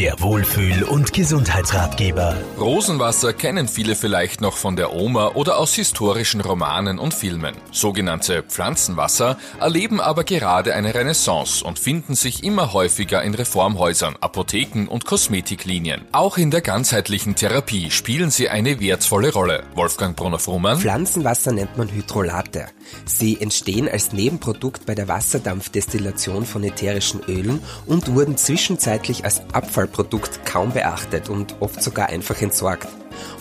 Der Wohlfühl- und Gesundheitsratgeber. Rosenwasser kennen viele vielleicht noch von der Oma oder aus historischen Romanen und Filmen. Sogenannte Pflanzenwasser erleben aber gerade eine Renaissance und finden sich immer häufiger in Reformhäusern, Apotheken und Kosmetiklinien. Auch in der ganzheitlichen Therapie spielen sie eine wertvolle Rolle. Wolfgang Brunner-Frumann. Pflanzenwasser nennt man Hydrolate. Sie entstehen als Nebenprodukt bei der Wasserdampfdestillation von ätherischen Ölen und wurden zwischenzeitlich als Abfall Produkt kaum beachtet und oft sogar einfach entsorgt.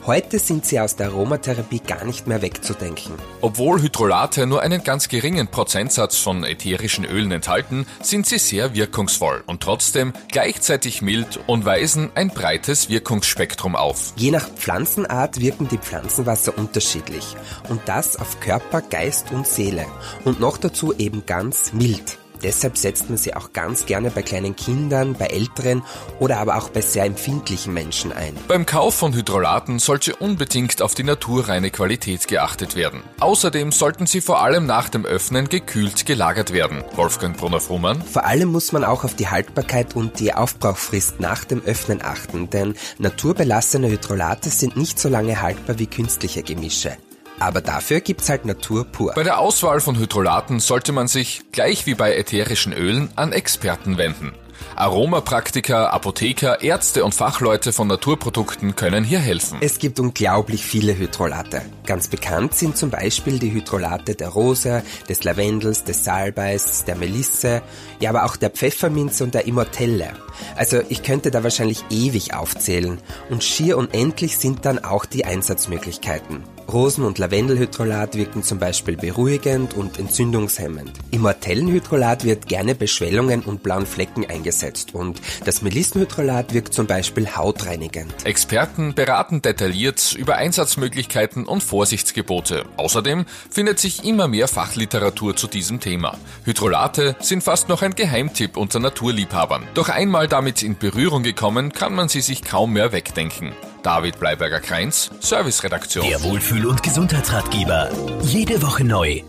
Heute sind sie aus der Aromatherapie gar nicht mehr wegzudenken. Obwohl Hydrolate nur einen ganz geringen Prozentsatz von ätherischen Ölen enthalten, sind sie sehr wirkungsvoll und trotzdem gleichzeitig mild und weisen ein breites Wirkungsspektrum auf. Je nach Pflanzenart wirken die Pflanzenwasser unterschiedlich und das auf Körper, Geist und Seele und noch dazu eben ganz mild. Deshalb setzt man sie auch ganz gerne bei kleinen Kindern, bei älteren oder aber auch bei sehr empfindlichen Menschen ein. Beim Kauf von Hydrolaten sollte unbedingt auf die naturreine Qualität geachtet werden. Außerdem sollten sie vor allem nach dem Öffnen gekühlt gelagert werden. Wolfgang Brunner-Frumann. Vor allem muss man auch auf die Haltbarkeit und die Aufbrauchfrist nach dem Öffnen achten, denn naturbelassene Hydrolate sind nicht so lange haltbar wie künstliche Gemische. Aber dafür gibt's halt Natur pur. Bei der Auswahl von Hydrolaten sollte man sich, gleich wie bei ätherischen Ölen, an Experten wenden. Aromapraktiker, Apotheker, Ärzte und Fachleute von Naturprodukten können hier helfen. Es gibt unglaublich viele Hydrolate. Ganz bekannt sind zum Beispiel die Hydrolate der Rose, des Lavendels, des Salbeis, der Melisse, ja aber auch der Pfefferminze und der Immortelle. Also ich könnte da wahrscheinlich ewig aufzählen. Und schier unendlich sind dann auch die Einsatzmöglichkeiten. Rosen- und Lavendelhydrolat wirken zum Beispiel beruhigend und entzündungshemmend. Immortellenhydrolat wird gerne bei Schwellungen und blauen Flecken eingesetzt und das Melissenhydrolat wirkt zum Beispiel hautreinigend. Experten beraten detailliert über Einsatzmöglichkeiten und Vorsichtsgebote. Außerdem findet sich immer mehr Fachliteratur zu diesem Thema. Hydrolate sind fast noch ein Geheimtipp unter Naturliebhabern. Doch einmal damit in Berührung gekommen, kann man sie sich kaum mehr wegdenken. David Bleiberger-Kreins, Serviceredaktion. Der Wohlfühl- und Gesundheitsratgeber. Jede Woche neu.